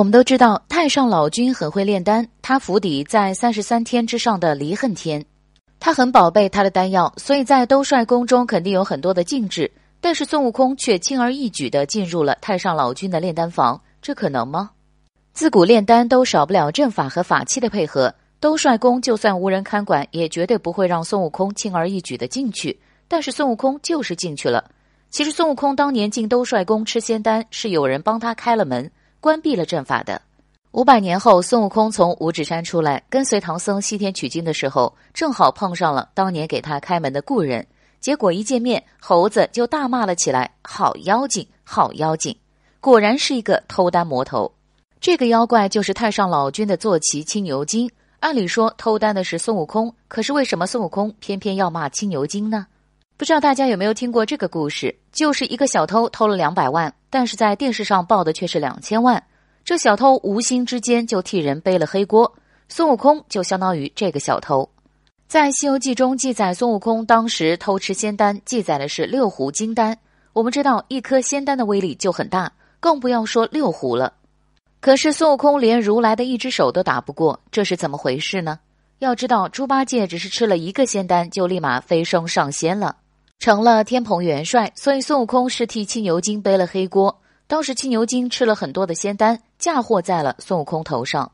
我们都知道太上老君很会炼丹，他府邸在三十三天之上的离恨天，他很宝贝他的丹药，所以在兜率宫中肯定有很多的禁制。但是孙悟空却轻而易举地进入了太上老君的炼丹房，这可能吗？自古炼丹都少不了阵法和法器的配合，兜率宫就算无人看管，也绝对不会让孙悟空轻而易举地进去。但是孙悟空就是进去了。其实孙悟空当年进兜率宫吃仙丹，是有人帮他开了门。关闭了阵法的。五百年后，孙悟空从五指山出来，跟随唐僧西天取经的时候，正好碰上了当年给他开门的故人。结果一见面，猴子就大骂了起来：“好妖精，好妖精！”果然是一个偷丹魔头。这个妖怪就是太上老君的坐骑青牛精。按理说偷丹的是孙悟空，可是为什么孙悟空偏偏要骂青牛精呢？不知道大家有没有听过这个故事？就是一个小偷偷了两百万。但是在电视上报的却是两千万，这小偷无心之间就替人背了黑锅，孙悟空就相当于这个小偷。在《西游记》中记载，孙悟空当时偷吃仙丹，记载的是六壶金丹。我们知道一颗仙丹的威力就很大，更不要说六壶了。可是孙悟空连如来的一只手都打不过，这是怎么回事呢？要知道，猪八戒只是吃了一个仙丹，就立马飞升上仙了。成了天蓬元帅，所以孙悟空是替青牛精背了黑锅。当时青牛精吃了很多的仙丹，嫁祸在了孙悟空头上。